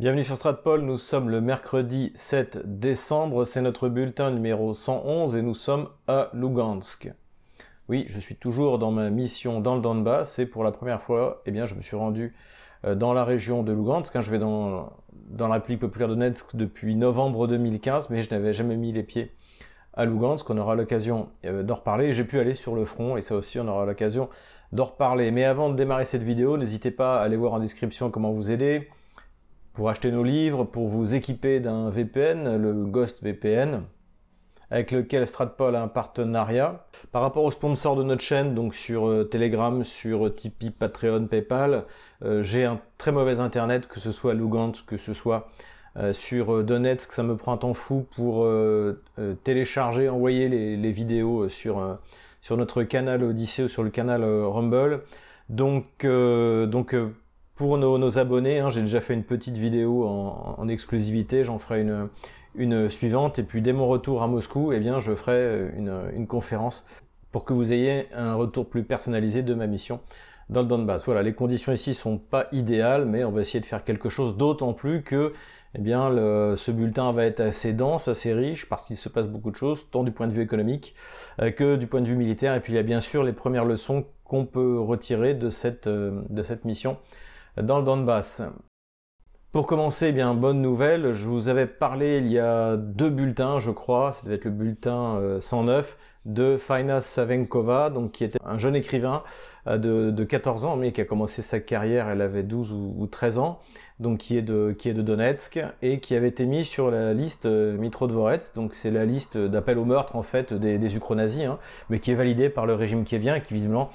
Bienvenue sur Stratpol, nous sommes le mercredi 7 décembre, c'est notre bulletin numéro 111 et nous sommes à Lugansk. Oui, je suis toujours dans ma mission dans le Donbass et pour la première fois, eh bien, je me suis rendu euh, dans la région de Lugansk. Hein, je vais dans, dans la République populaire de Donetsk depuis novembre 2015, mais je n'avais jamais mis les pieds à Lugansk. On aura l'occasion euh, d'en reparler. J'ai pu aller sur le front et ça aussi, on aura l'occasion d'en reparler. Mais avant de démarrer cette vidéo, n'hésitez pas à aller voir en description comment vous aider pour acheter nos livres, pour vous équiper d'un VPN, le Ghost VPN, avec lequel Stratpol a un partenariat. Par rapport aux sponsors de notre chaîne, donc sur euh, Telegram, sur Tipeee, Patreon, PayPal, euh, j'ai un très mauvais internet, que ce soit à Lugansk, que ce soit euh, sur Donetsk, ça me prend un temps fou pour télécharger, envoyer les, vidéos sur, sur notre canal Odyssey ou sur le canal Rumble. Donc, donc pour nos, abonnés, hein, j'ai déjà fait une petite vidéo en, exclusivité, j'en ferai une, suivante, et puis dès mon retour à Moscou, eh bien, je ferai une, conférence pour que vous ayez un retour plus personnalisé de ma mission dans le Donbass. Voilà, les conditions ici sont pas idéales, mais on va essayer de faire quelque chose d'autant plus que eh bien, ce bulletin va être assez dense, assez riche, parce qu'il se passe beaucoup de choses, tant du point de vue économique euh, que du point de vue militaire. Et puis il y a bien sûr les premières leçons qu'on peut retirer de cette, euh, de cette mission dans le Donbass. Pour commencer, eh bien bonne nouvelle, je vous avais parlé il y a deux bulletins, je crois, ça devait être le bulletin 109 euh, de Faina Savenkova, donc qui était un jeune écrivain euh, de, 14 ans, mais qui a commencé sa carrière, elle avait 12 ou, 13 ans, donc qui est de qui est de Donetsk et qui avait été mis sur la liste euh, Mitro Dvorets, donc c'est la liste d'appel au meurtre en fait des, des hein, mais qui est validée par le régime qui vient qui visiblement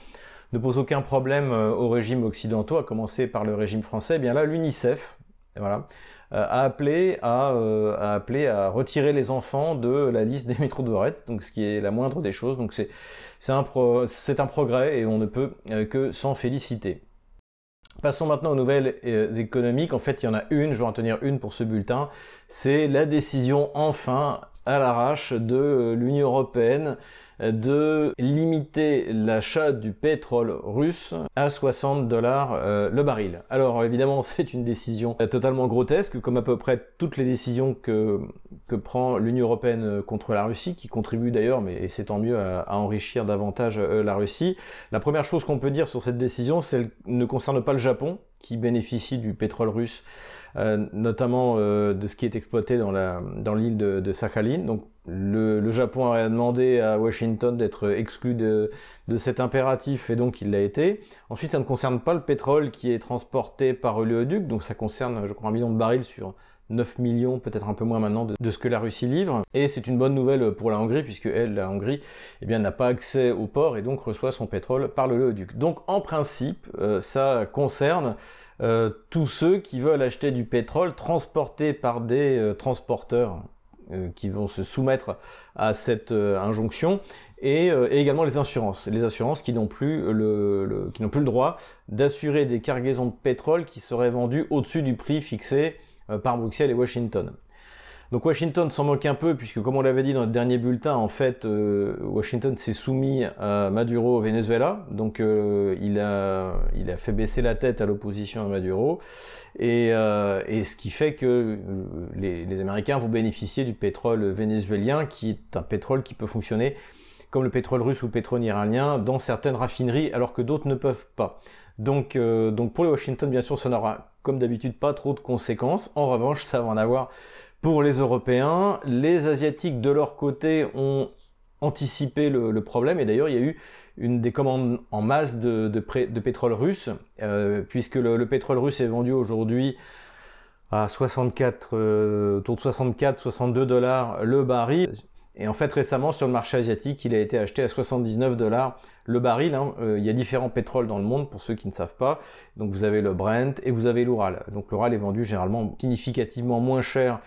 ne pose aucun problème euh, aux régimes occidentaux, à commencer par le régime français, eh bien là l'UNICEF voilà, euh, a, appelé à, euh, a appelé à retirer les enfants de la liste des métros de donc ce qui est la moindre des choses. Donc c'est un, un progrès et on ne peut que s'en féliciter. Passons maintenant aux nouvelles économiques. En fait, il y en a une, je vais en tenir une pour ce bulletin. C'est la décision enfin à l'arrache de l'Union européenne de limiter l'achat du pétrole russe à 60 dollars euh, le baril. Alors évidemment c'est une décision totalement grotesque comme à peu près toutes les décisions que, prend l'Union Européenne contre la Russie qui contribue d'ailleurs mais c'est tant mieux à, enrichir davantage euh, la Russie. La première chose qu'on peut dire sur cette décision c'est qu'elle ne concerne pas le Japon qui bénéficie du pétrole russe euh, notamment euh, de ce qui est exploité dans l'île de, de, Sakhalin. Donc le, le, Japon a demandé à Washington d'être exclu de, cet impératif et donc il l'a été. Ensuite, ça ne concerne pas le pétrole qui est transporté par oléoduc, donc ça concerne, je crois, un million de barils sur 9 millions, peut-être un peu moins maintenant, de, ce que la Russie livre. Et c'est une bonne nouvelle pour la Hongrie, puisque elle, la Hongrie, eh n'a pas accès au port et donc reçoit son pétrole par le Léoduc. Donc, en principe, euh, ça concerne euh, tous ceux qui veulent acheter du pétrole transporté par des euh, transporteurs qui vont se soumettre à cette injonction et, également les assurances, les assurances qui n'ont plus le, droit d'assurer des cargaisons de pétrole qui seraient vendues au-dessus du prix fixé par Bruxelles et Washington. Donc Washington s'en moque un peu puisque comme on l'avait dit dans le dernier bulletin, en fait euh, Washington s'est soumis à Maduro au Venezuela, donc euh, il, a, fait baisser la tête à l'opposition à Maduro, et, et, ce qui fait que les, les, Américains vont bénéficier du pétrole vénézuélien qui est un pétrole qui peut fonctionner comme le pétrole russe ou le pétrole iranien dans certaines raffineries alors que d'autres ne peuvent pas. Donc, donc pour les Washington, bien sûr, ça n'aura comme d'habitude, pas trop de conséquences. En revanche, ça va en avoir pour les Européens. Les Asiatiques, de leur côté, ont anticipé le, problème. Et d'ailleurs, il y a eu une des commandes en masse de, de, pétrole russe, euh, puisque le, pétrole russe est vendu aujourd'hui à 64, euh, autour de 64-62 dollars le baril. Et en fait, récemment, sur le marché asiatique, il a été acheté à 79 dollars le baril. Hein. Euh, il y a différents pétroles dans le monde, pour ceux qui ne savent pas. Donc vous avez le Brent et vous avez l'Ural. Donc l'Ural est vendu généralement significativement moins cher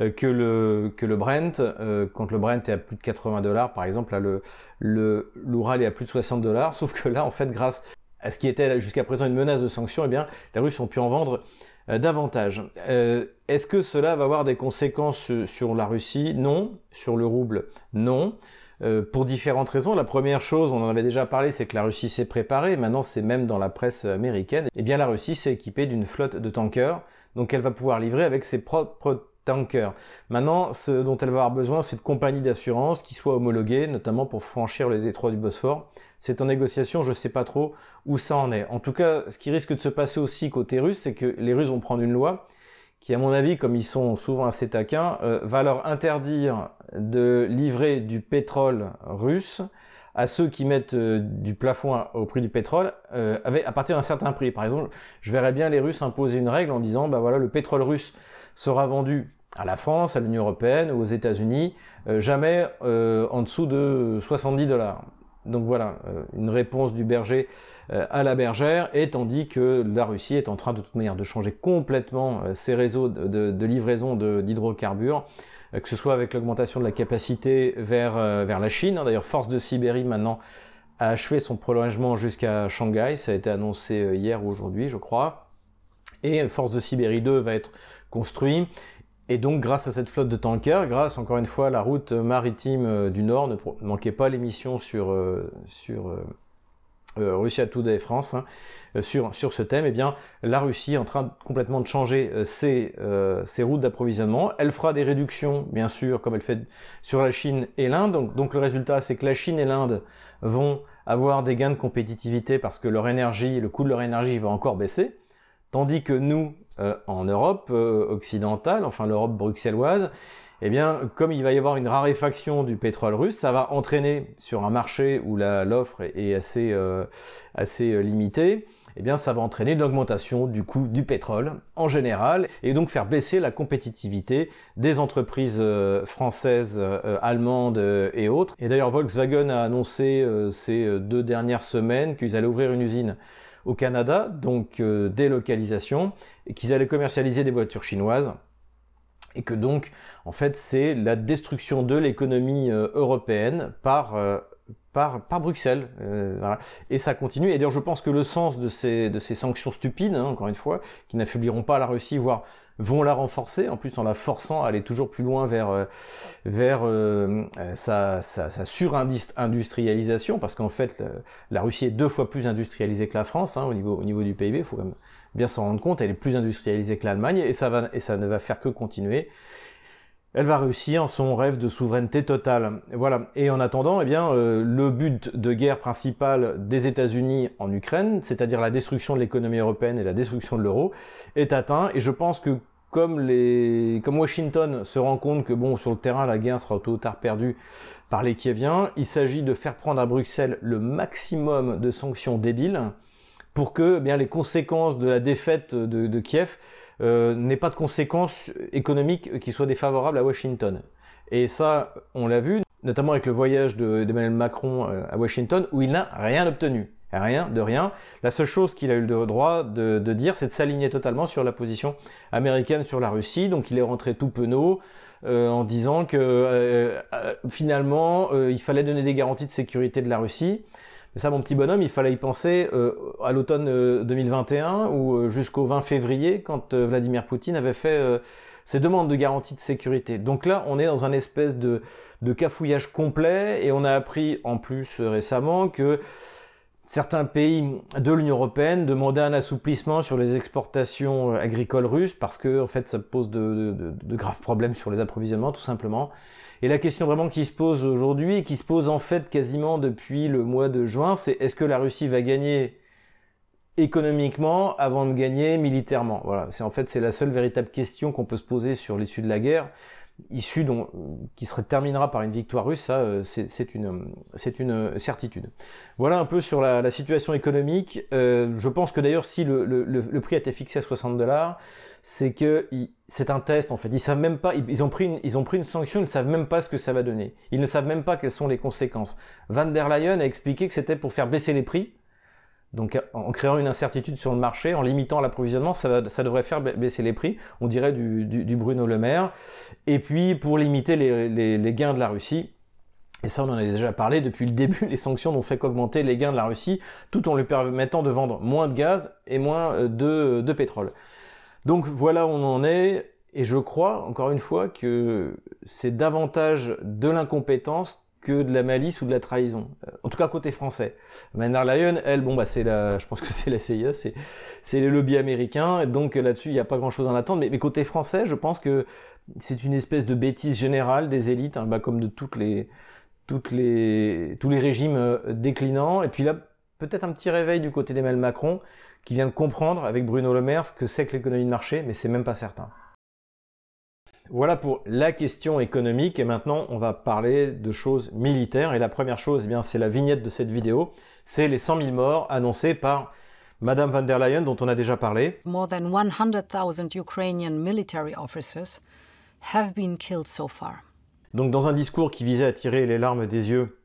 euh, que le que le Brent. Euh, quand le Brent est à plus de 80 dollars, par exemple, là le l'Ural est à plus de 60 dollars. Sauf que là, en fait, grâce à ce qui était jusqu'à présent une menace de sanction, eh bien, les Russes ont pu en vendre davantage. Euh, est-ce que cela va avoir des conséquences sur la Russie? Non. Sur le rouble? Non. Euh, pour différentes raisons. La première chose, on en avait déjà parlé, c'est que la Russie s'est préparée. Maintenant, c'est même dans la presse américaine. Eh bien, la Russie s'est équipée d'une flotte de tankers donc elle va pouvoir livrer avec ses propres tankers. Maintenant, ce dont elle va avoir besoin, c'est de compagnies d'assurance qui soient homologuées, notamment pour franchir le détroit du Bosphore. C'est en négociation, je ne sais pas trop où ça en est. En tout cas, ce qui risque de se passer aussi côté russe, c'est que les Russes vont prendre une loi qui, à mon avis, comme ils sont souvent assez taquins, euh, va leur interdire de livrer du pétrole russe à ceux qui mettent euh, du plafond au prix du pétrole euh, à partir d'un certain prix. Par exemple, je verrais bien les Russes imposer une règle en disant, bah voilà, le pétrole russe sera vendu à la France, à l'Union européenne ou aux États-Unis, jamais en dessous de 70 dollars. Donc voilà, euh, une réponse du berger à la bergère, et tandis que la Russie est en train de toute manière de changer complètement ses réseaux de, de livraison d'hydrocarbures, que ce soit avec l'augmentation de la capacité vers, vers la Chine. Hein. D'ailleurs, Force de Sibérie maintenant a achevé son prolongement jusqu'à Shanghai, ça a été annoncé hier ou aujourd'hui, je crois. Et Force de Sibérie 2 va être construit. Et donc, grâce à cette flotte de tankers, grâce encore une fois à la route maritime euh, du Nord, ne manquez pas l'émission sur, euh, sur euh, euh, Russia Today France hein, sur, sur ce thème, eh bien, la Russie est en train complètement de changer ses, ses routes d'approvisionnement. Elle fera des réductions, bien sûr, comme elle fait sur la Chine et l'Inde. Donc, donc le résultat, c'est que la Chine et l'Inde vont avoir des gains de compétitivité parce que leur énergie, le coût de leur énergie va encore baisser. Tandis que nous, euh, en Europe euh, occidentale, enfin l'Europe bruxelloise, eh bien, comme il va y avoir une raréfaction du pétrole russe, ça va entraîner sur un marché où l'offre est assez, euh, limitée, eh bien, ça va entraîner une augmentation du coût du pétrole en général et donc faire baisser la compétitivité des entreprises françaises, allemandes et autres. Et d'ailleurs, Volkswagen a annoncé ces deux dernières semaines qu'ils allaient ouvrir une usine au Canada, donc euh, délocalisation, et qu'ils allaient commercialiser des voitures chinoises et que donc, en fait, c'est la destruction de l'économie euh, européenne par, euh, par, par, Bruxelles. Et ça continue. Et d'ailleurs, je pense que le sens de ces, de ces sanctions stupides, hein, encore une fois, qui n'affaibliront pas la Russie, voire vont la renforcer, en plus en la forçant à aller toujours plus loin vers, euh, vers euh, sa, sa, sa sur-industrialisation, parce qu'en fait, la Russie est deux fois plus industrialisée que la France hein, au, niveau, au niveau du PIB, il faut bien s'en rendre compte, elle est plus industrialisée que l'Allemagne, et ça, et ça ne va faire que continuer elle va réussir son rêve de souveraineté totale. Voilà. Et en attendant, eh bien, euh, le but de guerre principal des États-Unis en Ukraine, c'est-à-dire la destruction de l'économie européenne et la destruction de l'euro, est atteint. Et je pense que comme, Washington se rend compte que bon, sur le terrain, la guerre sera tôt ou tard perdue par les Kieviens, il s'agit de faire prendre à Bruxelles le maximum de sanctions débiles pour que eh bien, les conséquences de la défaite de, Kiev n'ait pas de conséquences économiques qui soient défavorables à Washington. Et ça, on l'a vu, notamment avec le voyage d'Emmanuel Macron euh, à Washington, où il n'a rien obtenu. Rien, de rien. La seule chose qu'il a eu le droit de, dire, c'est de s'aligner totalement sur la position américaine sur la Russie. Donc il est rentré tout penaud euh, en disant que finalement, il fallait donner des garanties de sécurité de la Russie. Mais ça, mon petit bonhomme, il fallait y penser euh, à l'automne 2021 euh, ou euh, jusqu'au 20 février, quand Vladimir Poutine avait fait ses demandes de garantie de sécurité. Donc là, on est dans un espèce de, de cafouillage complet, et on a appris en plus récemment que certains pays de l'Union européenne demandaient un assouplissement sur les exportations agricoles russes parce que en fait ça pose de, graves problèmes sur les approvisionnements tout simplement. Et la question vraiment qui se pose aujourd'hui, qui se pose en fait quasiment depuis le mois de juin, c'est est-ce que la Russie va gagner économiquement avant de gagner militairement? Voilà, c'est en fait c'est la seule véritable question qu'on peut se poser sur l'issue de la guerre issue dont, qui se terminera par une victoire russe, ça euh, c'est une, c'est une certitude. Voilà un peu sur la, la situation économique. Euh, je pense que d'ailleurs si le, le, le, prix a été fixé à 60 dollars, c'est que c'est un test en fait. Ils savent même pas, ils ont, pris une, ils ont pris une sanction, ils ne savent même pas ce que ça va donner. Ils ne savent même pas quelles sont les conséquences. Van der Leyen a expliqué que c'était pour faire baisser les prix. Donc en créant une incertitude sur le marché, en limitant l'approvisionnement, ça, devrait faire baisser les prix, on dirait du, Bruno Le Maire. Et puis pour limiter les, gains de la Russie, et ça, on en a déjà parlé depuis le début, les sanctions n'ont fait qu'augmenter les gains de la Russie, tout en lui permettant de vendre moins de gaz et moins euh, de pétrole. Donc voilà où on en est, et je crois, encore une fois, que c'est davantage de l'incompétence que de la malice ou de la trahison. Euh, en tout cas côté français. Der Leyen, elle, bon bah c'est la, je pense que c'est la CIA, c'est c'est les lobbies américains. Donc là-dessus, il n'y a pas grand-chose à en attendre. Mais, mais, côté français, je pense que c'est une espèce de bêtise générale des élites, hein, bah, comme de toutes les toutes les tous les régimes euh, déclinants. Et puis là, peut-être un petit réveil du côté d'Emmanuel Macron qui vient de comprendre avec Bruno Le Maire ce que c'est que l'économie de marché, mais c'est même pas certain. Voilà pour la question économique et maintenant on va parler de choses militaires et la première chose, eh bien c'est la vignette de cette vidéo, c'est les 100 000 morts annoncés par Madame van der Leyen dont on a déjà parlé. More than 100,000 Ukrainian military officers have been killed so far. Donc dans un discours qui visait à tirer les larmes des yeux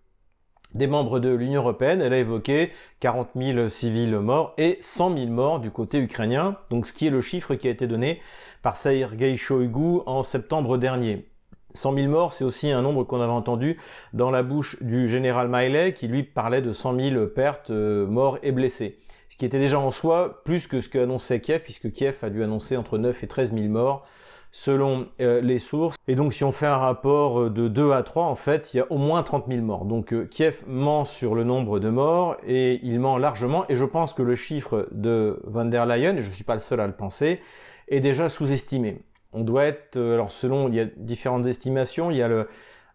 des membres de l'Union européenne. Elle a évoqué 40 000 civils morts et 100 000 morts du côté ukrainien, donc ce qui est le chiffre qui a été donné par Sergei Shoigu en septembre dernier. 100 000 morts, c'est aussi un nombre qu'on avait entendu dans la bouche du général Miley qui lui parlait de 100 000 pertes, euh, morts et blessés. Ce qui était déjà en soi plus que ce qu'annonçait Kiev, puisque Kiev a dû annoncer entre 9 et 13 000 morts selon euh, les sources. Et donc si on fait un rapport euh, de 2 à 3, en fait, il y a au moins 30 000 morts. Donc euh, Kiev ment sur le nombre de morts et il ment largement. Et je pense que le chiffre de van der Leyen, et je ne suis pas le seul à le penser, est déjà sous-estimé. On doit être, alors selon, il y a différentes estimations, il y a le,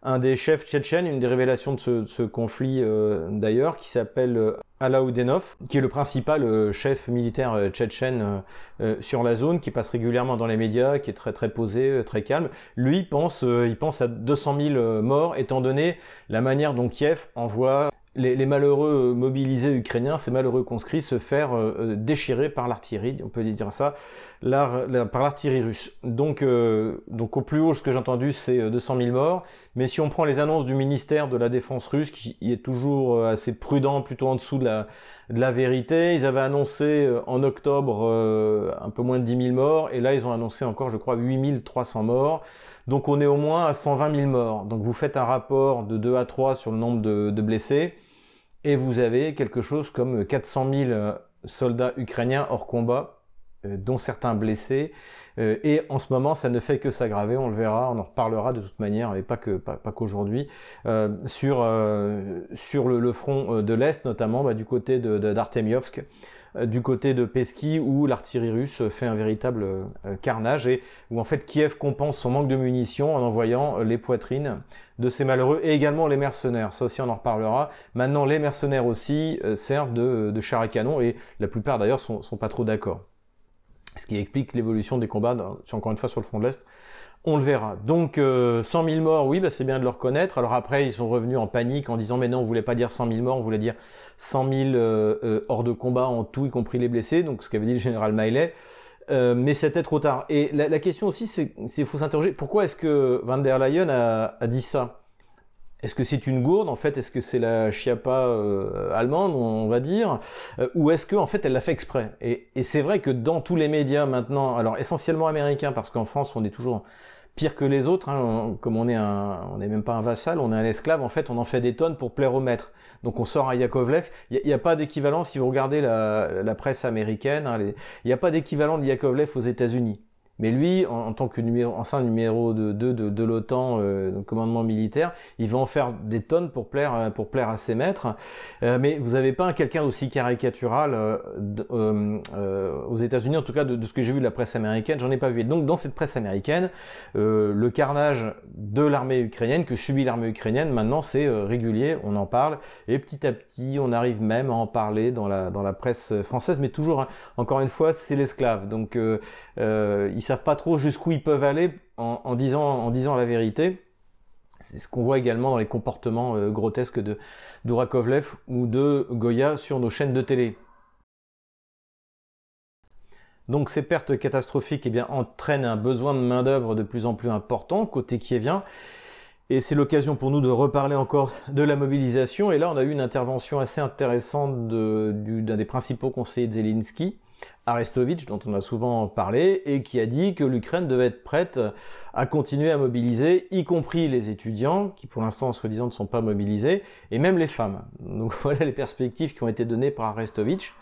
un des chefs tchétchènes, une des révélations de ce, conflit d'ailleurs, qui s'appelle Alaoudenov, qui est le principal euh, chef militaire euh, tchétchène euh, sur la zone, qui passe régulièrement dans les médias, qui est très très posé, très calme, lui pense, pense à 200 000 morts, étant donné la manière dont Kiev envoie les, malheureux mobilisés ukrainiens, ces malheureux conscrits, se faire déchirer par l'artillerie, on peut dire ça, par l'artillerie russe. Donc, donc au plus haut, ce que j'ai entendu, c'est 200 000 morts. Mais si on prend les annonces du ministère de la Défense russe, qui est toujours euh, assez prudent, plutôt en dessous de la, de la vérité, ils avaient annoncé euh, en octobre euh, un peu moins de 10 000 morts, et là ils ont annoncé encore, je crois, 8 300 morts. Donc on est au moins à 120 000 morts. Donc vous faites un rapport de 2 à 3 sur le nombre de, de blessés, et vous avez quelque chose comme 400 000 soldats ukrainiens hors combat dont certains blessés. Euh, et en ce moment, ça ne fait que s'aggraver, on le verra, on en reparlera de toute manière, et pas qu'aujourd'hui, euh, sur, euh, le, front de l'Est, notamment bah, du côté d'Artemiovsk. Du côté de Peski où l'artillerie russe fait un véritable carnage et où en fait Kiev compense son manque de munitions en envoyant les poitrines de ces malheureux et également les mercenaires. Ça aussi on en reparlera. Maintenant les mercenaires aussi servent de, de char à canon et la plupart d'ailleurs sont, sont pas trop d'accord ce qui explique l'évolution des combats, encore une fois sur le front de l'Est. On le verra. Donc 100 euh, 000 morts, oui, bah, c'est bien de le reconnaître. Alors après, ils sont revenus en panique en disant mais non, on voulait pas dire 100 000 morts, on voulait dire 100 000 euh, euh, hors de combat en tout, y compris les blessés. Donc ce qu'avait dit le général Miley. mais c'était trop tard. Et la, question aussi, c'est qu'il faut s'interroger, pourquoi est-ce que Van der Leyen a dit ça? Est-ce que c'est une gourde en fait? Est-ce que c'est la chiappa euh, allemande, on va dire? Ou est-ce qu'en en fait elle l'a fait exprès? Et c'est vrai que dans tous les médias maintenant, alors essentiellement américains, parce qu'en France on est toujours pire que les autres, hein, comme on est un, on n'est même pas un vassal, on est un esclave, en fait on en fait des tonnes pour plaire au maître. Donc on sort à Yakovlev, il n'y a, pas d'équivalent si vous regardez la, la presse américaine, hein, il n'y a pas d'équivalent de Yakovlev aux États-Unis. Mais lui, en, tant que numéro, numéro 2 de, l'OTAN, euh, commandement militaire, il va en faire des tonnes pour plaire, euh, à ses maîtres. Euh, mais vous n'avez pas quelqu'un aussi caricatural euh, aux États-Unis, en tout cas de, ce que j'ai vu de la presse américaine, j'en ai pas vu. donc dans cette presse américaine, le carnage de l'armée ukrainienne que subit l'armée ukrainienne, maintenant c'est régulier, on en parle, et petit à petit, on arrive même à en parler dans la, presse française, mais toujours, hein, encore une fois, c'est l'esclave. Donc ils savent pas trop jusqu'où ils peuvent aller en, disant, en disant la vérité. C'est ce qu'on voit également dans les comportements euh, grotesques de ou de Goya sur nos chaînes de télé. Donc ces pertes catastrophiques eh bien, entraînent un besoin de main-d'œuvre de plus en plus important côté kievien. Et c'est l'occasion pour nous de reparler encore de la mobilisation. Et là, on a eu une intervention assez intéressante d'un des principaux conseillers de Zelensky, Arestovitch, dont on a souvent parlé, et qui a dit que l'Ukraine devait être prête à continuer à mobiliser, y compris les étudiants, qui pour l'instant, soi-disant, ne sont pas mobilisés, et même les femmes. Donc voilà les perspectives qui ont été données par Arestovitch.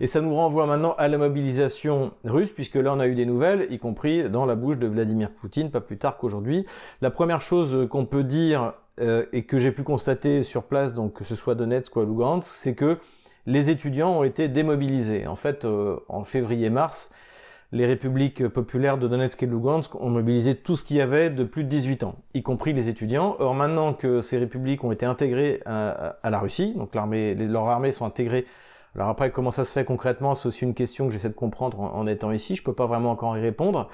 Et ça nous renvoie maintenant à la mobilisation russe, puisque là on a eu des nouvelles, y compris dans la bouche de Vladimir Poutine, pas plus tard qu'aujourd'hui. La première chose qu'on peut dire, et que j'ai pu constater sur place, donc que ce soit Donetsk ou à Lugansk, c'est que les étudiants ont été démobilisés. En fait, en février-mars, les républiques populaires de Donetsk et de Lugansk ont mobilisé tout ce qu'il y avait de plus de 18 ans, y compris les étudiants. Or, maintenant que ces républiques ont été intégrées à, la Russie, donc l'armée, leurs armées sont intégrées. Alors après, comment ça se fait concrètement, c'est aussi une question que j'essaie de comprendre en, étant ici. Je peux pas vraiment encore y répondre.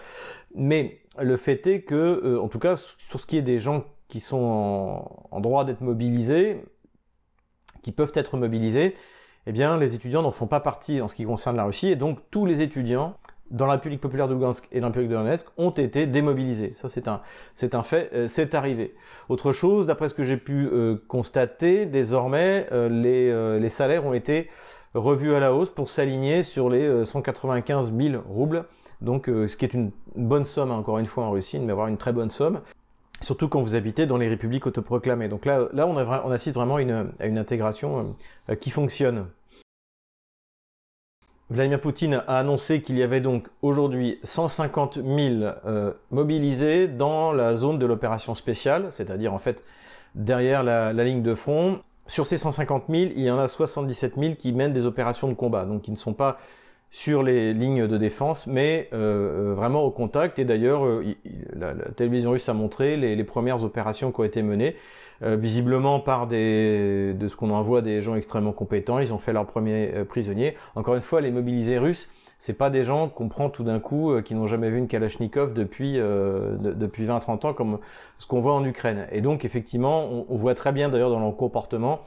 Mais le fait est que, euh, en tout cas, sur ce qui est des gens qui sont en, droit d'être mobilisés, qui peuvent être mobilisés, eh bien, les étudiants n'en font pas partie en ce qui concerne la Russie. Et donc, tous les étudiants dans la République populaire de Lugansk et dans la République de Donetsk ont été démobilisés. Ça, c'est un, c'est un fait, euh, c'est arrivé. Autre chose, d'après ce que j'ai pu euh, constater, désormais, euh, les, les, salaires ont été revus à la hausse pour s'aligner sur les 195 000 roubles. Donc, ce qui est une, bonne somme, hein, encore une fois, en Russie, mais avoir une très bonne somme. Surtout quand vous habitez dans les républiques autoproclamées. Donc là, on, assiste vraiment à une intégration qui fonctionne. Vladimir Poutine a annoncé qu'il y avait donc aujourd'hui 150 000 euh, mobilisés dans la zone de l'opération spéciale, c'est-à-dire en fait derrière la, ligne de front. Sur ces 150 000, il y en a 77 000 qui mènent des opérations de combat, donc qui ne sont pas sur les lignes de défense, mais euh, euh, vraiment au contact. Et d'ailleurs, la, télévision russe a montré les, premières opérations qui ont été menées. Euh, visiblement par des, de ce qu'on envoie des gens extrêmement compétents. Ils ont fait leurs premiers euh, prisonniers. Encore une fois, les mobilisés russes, c'est pas des gens qu'on prend tout d'un coup euh, qui n'ont jamais vu une Kalachnikov depuis depuis 20-30 ans comme ce qu'on voit en Ukraine. Et donc effectivement, on, voit très bien d'ailleurs dans leur comportement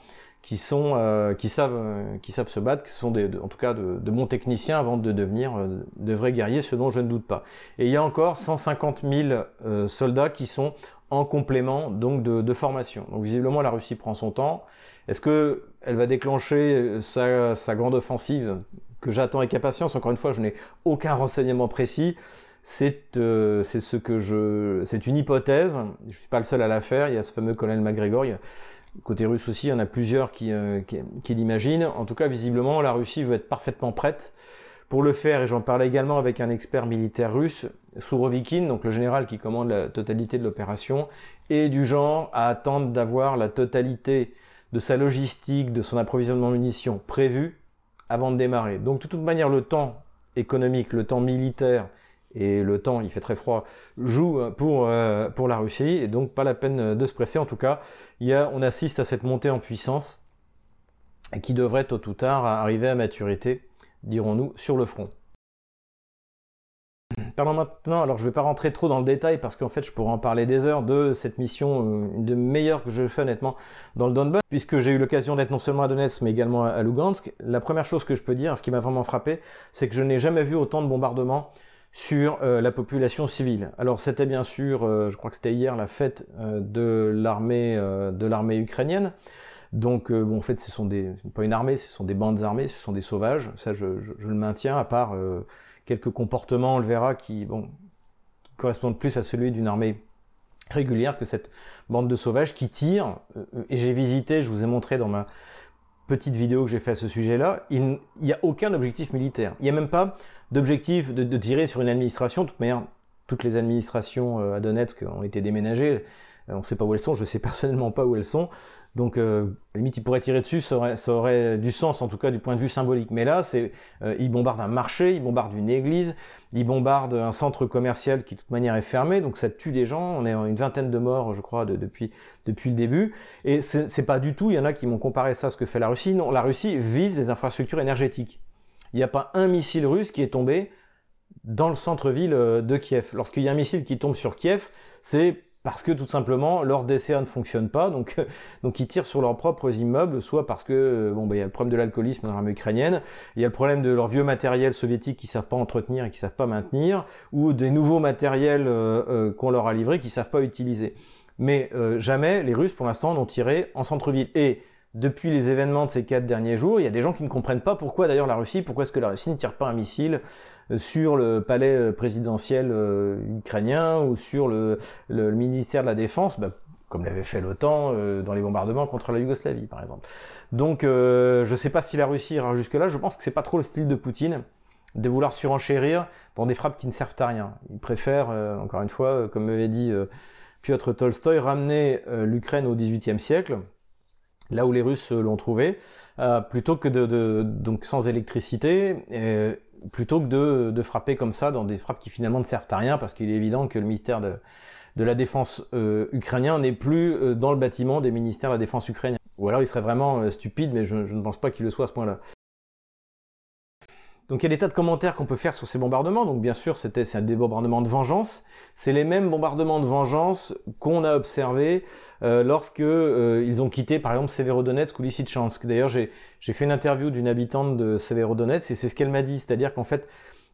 qui sont qui savent qui savent se battre, qui sont des, en tout cas de, de, bons techniciens avant de devenir de vrais guerriers, ce dont je ne doute pas. Et il y a encore 150 000 soldats qui sont en complément donc de, formation. Donc visiblement la Russie prend son temps. Est-ce que elle va déclencher sa, grande offensive que j'attends avec impatience? Encore une fois, je n'ai aucun renseignement précis. C'est euh, ce que je, c'est une hypothèse. Je suis pas le seul à la faire. Il y a ce fameux colonel McGregor. Côté russe aussi, il y en a plusieurs qui, euh, qui, l'imaginent. En tout cas, visiblement, la Russie veut être parfaitement prête pour le faire, et j'en parlais également avec un expert militaire russe, Sourovikin, donc le général qui commande la totalité de l'opération, est du genre à attendre d'avoir la totalité de sa logistique, de son approvisionnement en munitions prévu avant de démarrer. Donc de toute manière, le temps économique, le temps militaire et le temps, il fait très froid, joue pour, euh, pour la Russie, et donc pas la peine de se presser. En tout cas, il y a, on assiste à cette montée en puissance qui devrait tôt ou tard arriver à maturité dirons-nous, sur le front. Parlons maintenant, alors je ne vais pas rentrer trop dans le détail parce qu'en fait je pourrais en parler des heures de cette mission, euh, une des meilleures que je fais honnêtement dans le Donbass, puisque j'ai eu l'occasion d'être non seulement à Donetsk mais également à Lugansk. La première chose que je peux dire, ce qui m'a vraiment frappé, c'est que je n'ai jamais vu autant de bombardements sur euh, la population civile. Alors c'était bien sûr, euh, je crois que c'était hier la fête de l'armée de l'armée ukrainienne. Donc, euh, bon, en fait, ce sont pas une armée, ce sont des bandes armées, ce sont des sauvages. Ça, je, le maintiens, à part euh, quelques comportements, on le verra, qui, bon, qui correspondent plus à celui d'une armée régulière que cette bande de sauvages qui tire. Euh, et j'ai visité, je vous ai montré dans ma petite vidéo que j'ai fait à ce sujet-là, il n'y a aucun objectif militaire. Il n'y a même pas d'objectif de, tirer sur une administration. De toute manière, toutes les administrations à Donetsk ont été déménagées. On ne sait pas où elles sont, je ne sais personnellement pas où elles sont. Donc, euh, limite, il pourrait tirer dessus, ça aurait, du sens, en tout cas du point de vue symbolique. Mais là, c'est, euh, il bombarde un marché, il bombarde une église, il bombarde un centre commercial qui, de toute manière, est fermé. Donc, ça tue des gens. On est en une vingtaine de morts, je crois, depuis, depuis le début. Et c'est pas du tout, il y en a qui m'ont comparé ça à ce que fait la Russie. Non, la Russie vise les infrastructures énergétiques. Il n'y a pas un missile russe qui est tombé dans le centre-ville euh, de Kiev. Lorsqu'il y a un missile qui tombe sur Kiev, c'est parce que tout simplement leur DCA ne fonctionne pas, donc donc ils tirent sur leurs propres immeubles, soit parce que euh, bah y a le problème de l'alcoolisme dans l'armée ukrainienne, il y a le problème de leur vieux matériel soviétique qu'ils savent pas entretenir et qu'ils savent pas maintenir, ou des nouveaux matériels euh, euh, qu'on leur a livrés qu'ils savent pas utiliser. Mais jamais les Russes pour l'instant n'ont tiré en centre-ville. Et depuis les événements de ces quatre derniers jours, il y a des gens qui ne comprennent pas pourquoi d'ailleurs la Russie, pourquoi est-ce que la Russie ne tire pas un missile euh, sur le palais euh, présidentiel euh, ukrainien ou sur le, ministère de la Défense, bah, comme l'avait fait l'OTAN dans les bombardements contre la Yougoslavie par exemple. Donc je ne sais pas si la Russie ira jusque-là, je pense que c'est pas trop le style de Poutine de vouloir surenchérir dans des frappes qui ne servent à rien. Il préfère, encore une fois, comme m'avait dit Piotr Tolstoï ramenait l'Ukraine au XVIIIe siècle, là où les Russes l'ont trouvé, plutôt que de, donc sans électricité, plutôt que de, frapper comme ça dans des frappes qui finalement ne servent à rien, parce qu'il est évident que le ministère de, la Défense ukrainien n'est plus dans le bâtiment des ministères de la Défense ukrainien. Ou alors il serait vraiment stupide, mais je ne pense pas qu'il le soit à ce point-là. Donc il y a des tas de commentaires qu'on peut faire sur ces bombardements. Donc bien sûr, c'était c'est des bombardements de vengeance. C'est les mêmes bombardements de vengeance qu'on a observés euh, lorsque euh, ils ont quitté par exemple Severodonetsk ou Lysychansk. D'ailleurs, j'ai fait une interview d'une habitante de Severodonetsk et c'est ce qu'elle m'a dit, c'est-à-dire qu'en fait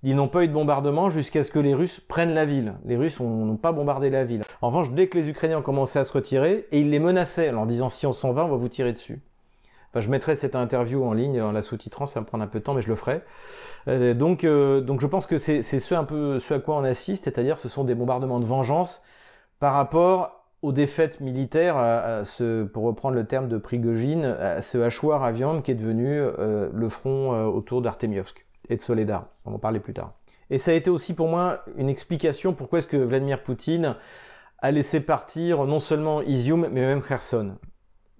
ils n'ont pas eu de bombardement jusqu'à ce que les Russes prennent la ville. Les Russes n'ont pas bombardé la ville. En revanche, dès que les Ukrainiens ont commencé à se retirer, et ils les menaçaient en leur disant si on s'en va, on va vous tirer dessus je mettrai cette interview en ligne en la sous-titrant, ça va me prendre un peu de temps, mais je le ferai. Euh, donc, euh, donc je pense que c'est ce un peu ce à quoi on assiste, c'est-à-dire ce sont des bombardements de vengeance par rapport aux défaites militaires, à, ce, pour reprendre le terme de Prigogine, à ce hachoir à viande qui est devenu euh, le front autour d'Artemiovsk et de Soledar. On va en parler plus tard. Et ça a été aussi pour moi une explication pourquoi est-ce que Vladimir Poutine a laissé partir non seulement Izium, mais même Kherson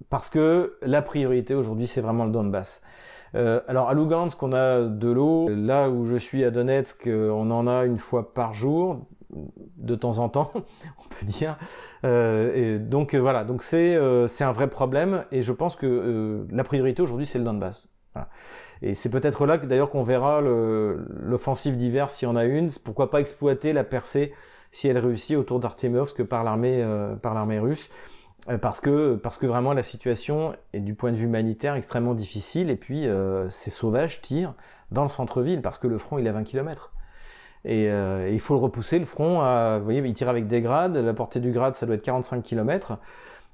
parce que la priorité aujourd'hui, c'est vraiment le Donbass. Euh, alors à Lugansk, on a de l'eau. Là où je suis à Donetsk, euh, on en a une fois par jour, de temps en temps, on peut dire. Euh, donc voilà, donc c'est c'est un vrai problème et je pense que la priorité aujourd'hui, c'est le Donbass. Et c'est peut-être là que d'ailleurs qu'on verra l'offensive d'hiver s'il y en a une. Pourquoi pas exploiter la percée si elle réussit autour d'Artemovsk par l'armée russe. Euh, parce que, parce que vraiment la situation est du point de vue humanitaire extrêmement difficile et puis euh, ces sauvages tirent dans le centre-ville parce que le front il est à 20 km. Et, euh, il faut le repousser, le front, vous voyez, ils tirent avec des grades, la portée du grade ça doit être 45 km.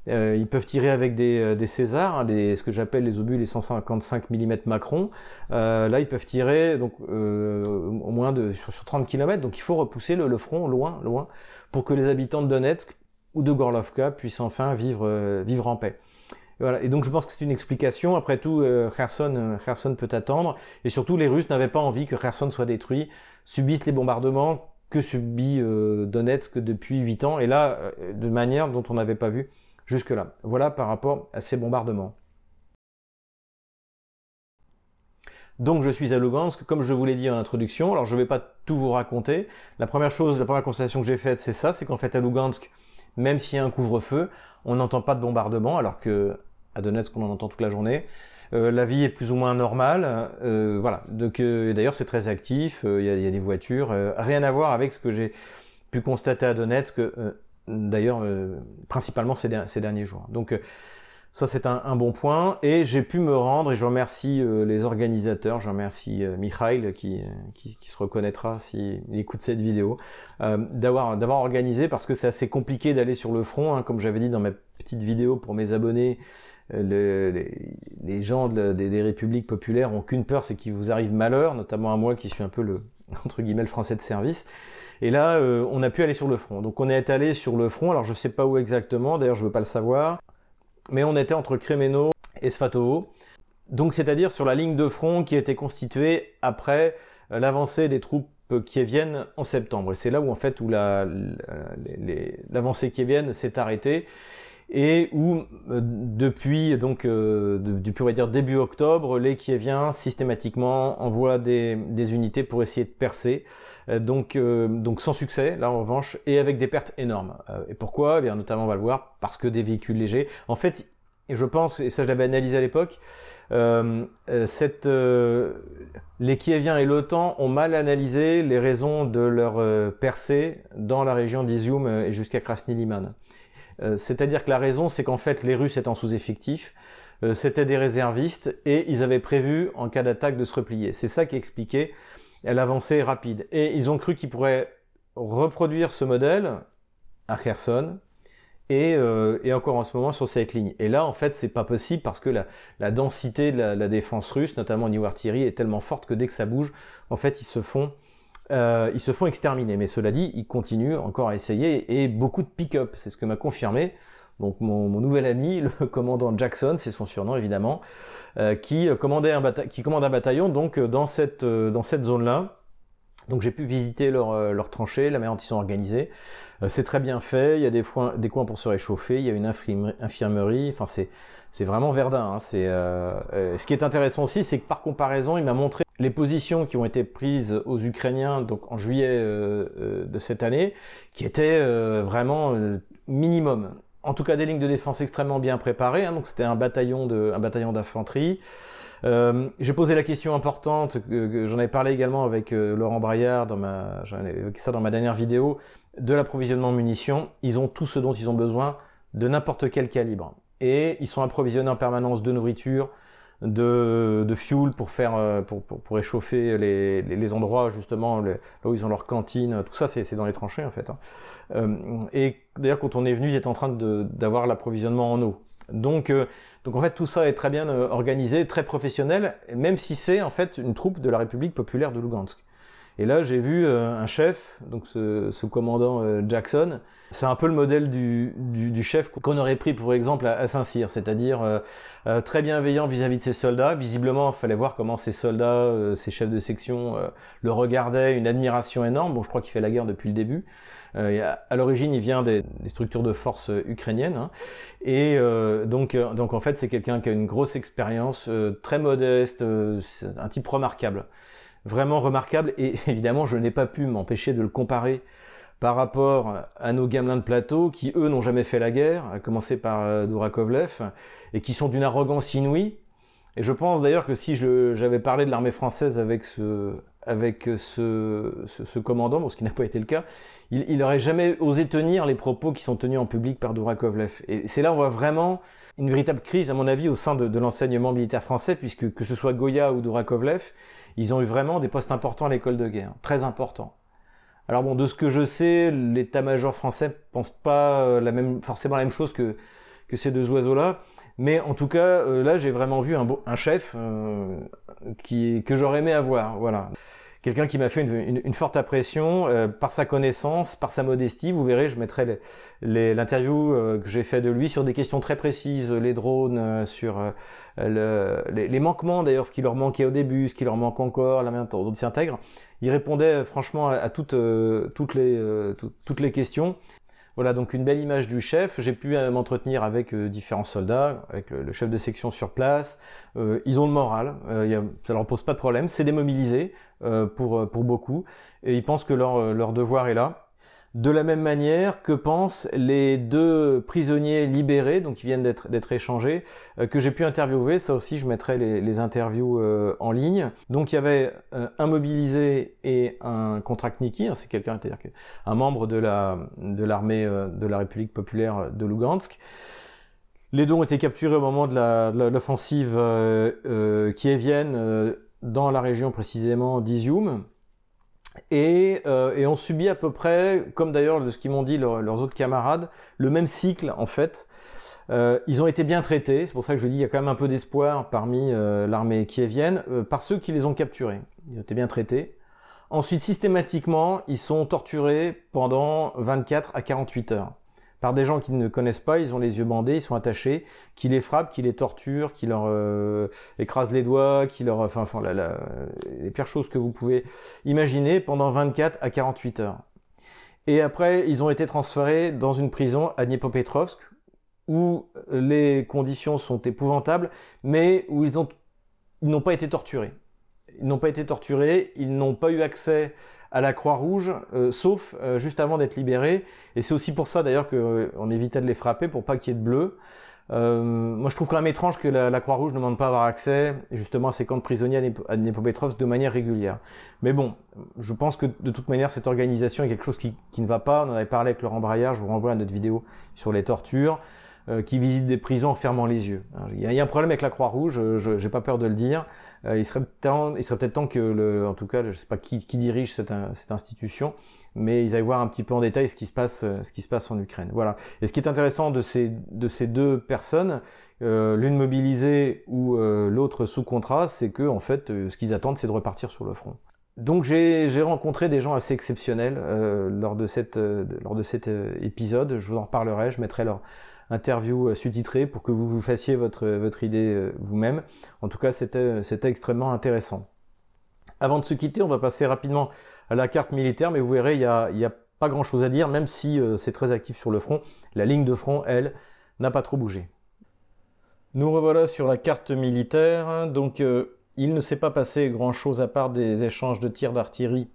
ils peuvent tirer avec des, des Césars, hein, ce que j'appelle les obus, les 155 mm Macron. là, ils peuvent tirer donc au moins de, sur, 30 km, donc il faut repousser le, le front loin, loin, pour que les habitants de Donetsk ou de Gorlovka puissent enfin vivre, euh, vivre en paix. Voilà. Et donc je pense que c'est une explication. Après tout, euh, Kherson, euh, Kherson peut attendre. Et surtout, les Russes n'avaient pas envie que Kherson soit détruit, subissent les bombardements que subit Donetsk depuis 8 ans. Et là, de manière dont on n'avait pas vu jusque-là. Voilà par rapport à ces bombardements. Donc je suis à Lugansk, comme je vous l'ai dit en introduction. Alors je ne vais pas tout vous raconter. La première chose, la première constatation que j'ai faite, c'est ça, c'est qu'en fait à Lugansk, même s'il y a un couvre-feu, on n'entend pas de bombardement, alors que à Donetsk, on en entend toute la journée. Euh, la vie est plus ou moins normale, euh, voilà. Donc euh, d'ailleurs, c'est très actif. Il y, a des voitures, rien à voir avec ce que j'ai pu constater à Donetsk. d'ailleurs, principalement ces, ces, derniers jours. Donc ça, c'est un, bon point. Et j'ai pu me rendre, et je remercie euh, les organisateurs, je remercie euh, Mikhail qui, se reconnaîtra s'il écoute cette vidéo, euh, d'avoir d'avoir organisé, parce que c'est assez compliqué d'aller sur le front, hein, comme j'avais dit dans ma petite vidéo pour mes abonnés. les, gens des, républiques populaires ont qu'une peur, c'est qu'il vous arrive malheur, notamment à moi qui suis un peu le entre guillemets le français de service. Et là, on a pu aller sur le front. Donc on est allé sur le front. Alors je sais pas où exactement. D'ailleurs, je veux pas le savoir mais on était entre Crémeno et Sfatovo. Donc c'est-à-dire sur la ligne de front qui était constituée après euh, l'avancée des troupes kieviennes en septembre. Et c'est là où en fait où l'avancée kievienne s'est arrêtée et où euh, depuis donc euh, depuis dire début octobre, les Kieviens systématiquement envoient des, unités pour essayer de percer, donc donc sans succès là en revanche et avec des pertes énormes. et pourquoi? Eh bien notamment on va le voir parce que des véhicules légers. En fait, je pense, et ça je l'avais analysé à l'époque, euh, euh, cette, euh, les Kieviens et l'OTAN ont mal analysé les raisons de leur percée dans la région d'Izium et jusqu'à Krasny Liman. C'est-à-dire que la raison, c'est qu'en fait, les Russes étant sous-effectifs, c'était des réservistes et ils avaient prévu, en cas d'attaque, de se replier. C'est ça qui expliquait l'avancée rapide. Et ils ont cru qu'ils pourraient reproduire ce modèle à Kherson, euh, et, encore en ce moment sur cette ligne. Et là, en fait, c'est pas possible parce que la, densité de la, défense russe, notamment au niveau artillerie, est tellement forte que dès que ça bouge, en fait, ils se font, euh, ils se font exterminer. Mais cela dit, ils continuent encore à essayer et beaucoup de pick-up. C'est ce que m'a confirmé. Donc mon, nouvel ami, le commandant Jackson, c'est son surnom évidemment, euh, qui commandait un qui commande un bataillon donc dans cette dans cette zone-là Donc j'ai pu visiter leurs leur tranchées, la manière dont ils sont organisés. c'est très bien fait, il y a des, des, coins pour se réchauffer, il y a une infirmerie, enfin c'est vraiment Verdun. Hein. Euh, euh, ce qui est intéressant aussi, c'est que par comparaison, il m'a montré les positions qui ont été prises aux Ukrainiens donc en juillet euh, de cette année, qui étaient vraiment minimum. En tout cas, des lignes de défense extrêmement bien préparées. Hein. donc c'était un bataillon d'infanterie. j'ai posé la question importante, j'en avais parlé également avec Laurent Braillard, dans ma, évoqué ça dans ma dernière vidéo, de l'approvisionnement en munitions. Ils ont tout ce dont ils ont besoin de n'importe quel calibre et ils sont approvisionnés en permanence de nourriture, de, de fuel pour faire euh, pour, pour, pour réchauffer les, les, les, endroits justement là où ils ont leur cantine tout ça c'est dans les tranchées en fait hein. euh, et d'ailleurs quand on est venu ils étaient en train d'avoir l'approvisionnement en eau donc euh, donc en fait tout ça est très bien euh, organisé très professionnel même si c'est en fait une troupe de la République populaire de Lugansk et là j'ai vu un chef donc ce, ce commandant Jackson c'est un peu le modèle du, chef qu'on aurait pris pour exemple à, Saint-Cyr, c'est-à-dire euh, euh, très bienveillant vis-à-vis de ses soldats. Visiblement, il fallait voir comment ses soldats, euh, ses chefs de section le regardaient, une admiration énorme. Bon, je crois qu'il fait la guerre depuis le début. à l'origine, il vient des, structures de force ukrainiennes. Hein. Et donc, donc, en fait, c'est quelqu'un qui a une grosse expérience, très modeste, un type remarquable. Vraiment remarquable. Et évidemment, je n'ai pas pu m'empêcher de le comparer par rapport à nos gamelins de plateau qui, eux, n'ont jamais fait la guerre, à commencer par euh, Dourakovlev, et qui sont d'une arrogance inouïe. Et je pense d'ailleurs que si j'avais parlé de l'armée française avec ce, avec ce, ce, commandant, bon, ce qui n'a pas été le cas, il n'aurait jamais osé tenir les propos qui sont tenus en public par Dourakovlev. Et c'est là où on voit vraiment une véritable crise, à mon avis, au sein de, de l'enseignement militaire français, puisque que ce soit Goya ou Dourakovlev, ils ont eu vraiment des postes importants à l'école de guerre, très importants. Alors bon, de ce que je sais, l'état-major français pense pas euh, forcément la même chose que, ces deux oiseaux-là. Mais en tout cas, euh, là, j'ai vraiment vu un, chef euh, que j'aurais aimé avoir. Voilà quelqu'un qui m'a fait une, forte impression euh, par sa connaissance, par sa modestie. Vous verrez, je mettrai l'interview euh, que j'ai fait de lui sur des questions très précises, les drones, euh, sur les, manquements d'ailleurs, ce qui leur manquait au début, ce qui leur manque encore, la manière dont ils s'intègrent. Il répondait franchement à, toutes, toutes, les, toutes les questions. Voilà donc une belle image du chef. J'ai pu euh, m'entretenir avec euh, différents soldats, avec le, chef de section sur place. Euh, ils ont le moral, y ça leur pose pas de problème. C'est démobilisé pour, beaucoup et ils pensent que leur devoir est là de la même manière que pensent les deux prisonniers libérés, donc qui viennent d'être échangés, euh, que j'ai pu interviewer. Ça aussi, je mettrai les, interviews euh, en ligne. Donc il y avait euh, un mobilisé et un contractniki, hein, c'est quelqu'un, c'est-à-dire un membre de de l'armée de la République populaire de Lugansk. Les deux ont été capturés au moment de l'offensive qui vienne dans la région précisément d'Izium. Et, euh, et, on subit à peu près, comme d'ailleurs de ce qu'ils m'ont dit leurs autres camarades, le même cycle en fait. Euh, ils ont été bien traités, c'est pour ça que je dis il y a quand même un peu d'espoir parmi euh, l'armée kievienne, euh, par ceux qui les ont capturés. Ils ont été bien traités. Ensuite, systématiquement, ils sont torturés pendant 24 à 48 heures par des gens qui ne connaissent pas, ils ont les yeux bandés, ils sont attachés, qui les frappent, qui les torturent, qui leur euh, écrasent les doigts, qui leur, enfin, enfin la, les pires choses que vous pouvez imaginer pendant 24 à 48 heures. Et après, ils ont été transférés dans une prison à Dniepopetrovsk où les conditions sont épouvantables, mais où ils n'ont pas été torturés. Ils n'ont pas été torturés, ils n'ont pas eu accès à la Croix-Rouge, euh, sauf euh, juste avant d'être libérés. Et c'est aussi pour ça d'ailleurs qu'on euh, évitait de les frapper pour pas qu'il y ait de bleu. moi, je trouve quand même étrange que la, Croix-Rouge ne demande pas à avoir accès justement à ces camps de prisonniers à Dnipropetrovsk de manière régulière. Mais bon, je pense que de toute manière, cette organisation est quelque chose qui, qui ne va pas. On en avait parlé avec Laurent Braillard, je vous renvoie à notre vidéo sur les tortures. Euh, qui visitent des prisons en fermant les yeux. Il y, a un problème avec la Croix-Rouge, euh, je n'ai pas peur de le dire. Euh, il serait peut-être temps que, en tout cas, je ne sais pas qui, dirige cette, cette, institution, mais ils aillent voir un petit peu en détail ce qui se passe, ce qui se passe en Ukraine. Voilà. Et ce qui est intéressant de ces, de ces deux personnes, euh, l'une mobilisée ou euh, l'autre sous contrat, c'est que en fait, ce qu'ils attendent, c'est de repartir sur le front. Donc j'ai rencontré des gens assez exceptionnels euh, lors de, cette, lors de cet épisode. Je vous en reparlerai, je mettrai leur, interview euh, sous-titrée pour que vous vous fassiez votre, votre idée euh, vous-même. En tout cas, c'était extrêmement intéressant. Avant de se quitter, on va passer rapidement à la carte militaire, mais vous verrez, il n'y a, pas grand-chose à dire, même si euh, c'est très actif sur le front. La ligne de front, elle, n'a pas trop bougé. Nous revoilà sur la carte militaire. Donc, euh, il ne s'est pas passé grand-chose à part des échanges de tirs d'artillerie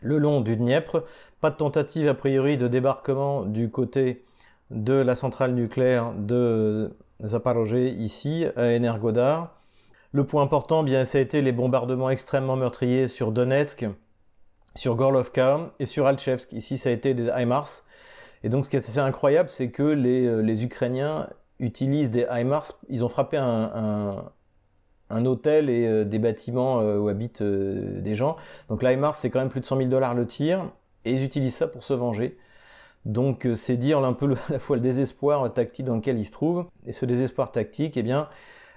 le long du Dniepr. Pas de tentative a priori de débarquement du côté de la centrale nucléaire de Zaporozhye ici, à Energodar. Le point important, bien, ça a été les bombardements extrêmement meurtriers sur Donetsk, sur Gorlovka et sur Alchevsk. Ici, ça a été des HIMARS. Et donc, ce qui est assez incroyable, c'est que les, euh, Ukrainiens utilisent des HIMARS. Ils ont frappé un, un, hôtel et euh, des bâtiments euh, où habitent des gens. Donc, l'HIMARS, c'est quand même plus de 100 000 dollars le tir. Et ils utilisent ça pour se venger. Donc, c'est dire un peu à la fois le désespoir tactique dans lequel ils se trouvent. Et ce désespoir tactique, eh bien,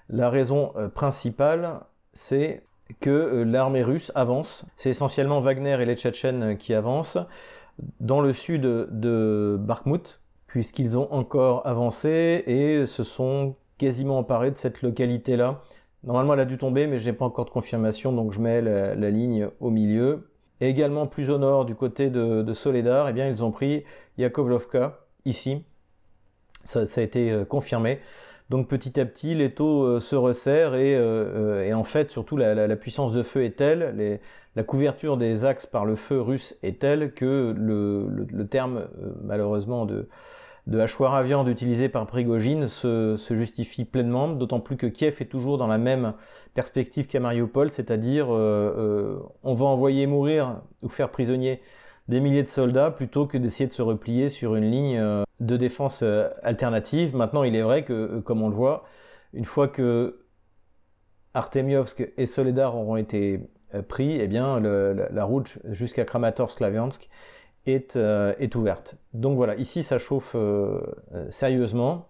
la raison principale, c'est que euh, l'armée russe avance. C'est essentiellement Wagner et les Tchétchènes euh, qui avancent dans le sud de Bakhmut, puisqu'ils ont encore avancé et se sont quasiment emparés de cette localité-là. Normalement, elle a dû tomber, mais je n'ai pas encore de confirmation, donc je mets la, ligne au milieu. Et également plus au nord, du côté de, Soledar, eh bien, ils ont pris Yakovlovka, ici. Ça, a été euh, confirmé. Donc petit à petit, les taux euh, se resserrent euh, et, en fait, surtout la, puissance de feu est telle, la couverture des axes par le feu russe est telle que le, terme, malheureusement, de, de hachoir à viande utilisé par Prigogine se, justifie pleinement, d'autant plus que Kiev est toujours dans la même perspective qu'à Mariupol, c'est-à-dire on va envoyer mourir ou faire prisonnier des milliers de soldats plutôt que d'essayer de se replier sur une ligne euh, de défense euh, alternative. Maintenant, il est vrai que, euh, comme on le voit, une fois que Artemiovsk et Soledar auront été pris, eh bien, la, route jusqu'à Kramatorsk-Slaviansk est, est, ouverte. Donc voilà, ici, ça chauffe sérieusement.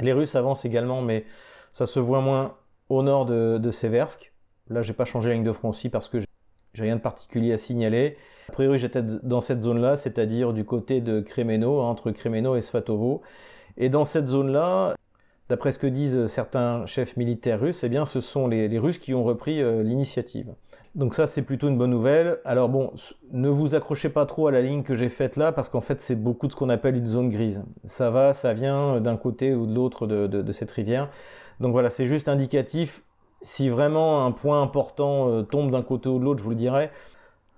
Les Russes avancent également, mais ça se voit moins au nord de, de Seversk. Là, j'ai pas changé la ligne de front aussi parce que j'ai rien de particulier à signaler. A priori, j'étais dans cette zone-là, c'est-à-dire du côté de Kremeno, entre Kremeno et Svatovo. Et dans cette zone-là, d'après ce que disent certains chefs militaires russes, eh bien, ce sont les, Russes qui ont repris euh, l'initiative. Donc ça, c'est plutôt une bonne nouvelle. Alors bon, ne vous accrochez pas trop à la ligne que j'ai faite là, parce qu'en fait, c'est beaucoup de ce qu'on appelle une zone grise. Ça va, ça vient d'un côté ou de l'autre de cette rivière. Donc voilà, c'est juste indicatif si vraiment un point important euh, tombe d'un côté ou de l'autre, je vous le dirai.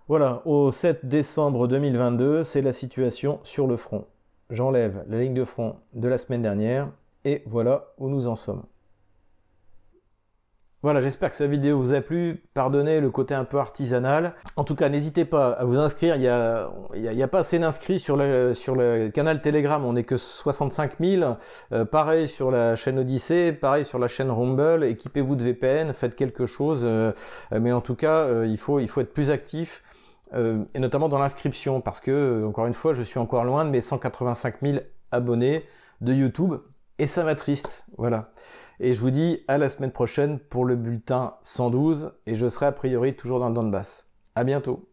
Voilà, au 7 décembre 2022, c'est la situation sur le front. J'enlève la ligne de front de la semaine dernière et voilà où nous en sommes. Voilà, j'espère que cette vidéo vous a plu. Pardonnez le côté un peu artisanal. En tout cas, n'hésitez pas à vous inscrire. Il n'y a, pas assez d'inscrits sur le, sur le canal Telegram. On n'est que 65 000. Euh, pareil sur la chaîne Odyssée, pareil sur la chaîne Rumble. Équipez-vous de VPN, faites quelque chose. Euh, mais en tout cas, euh, il, faut, il faut être plus actif. et notamment dans l'inscription. Parce que, encore une fois, je suis encore loin de mes 185 000 abonnés de YouTube. Et ça m'attriste. Voilà. Et je vous dis à la semaine prochaine pour le bulletin 112 et je serai a priori toujours dans le Donbass. À bientôt.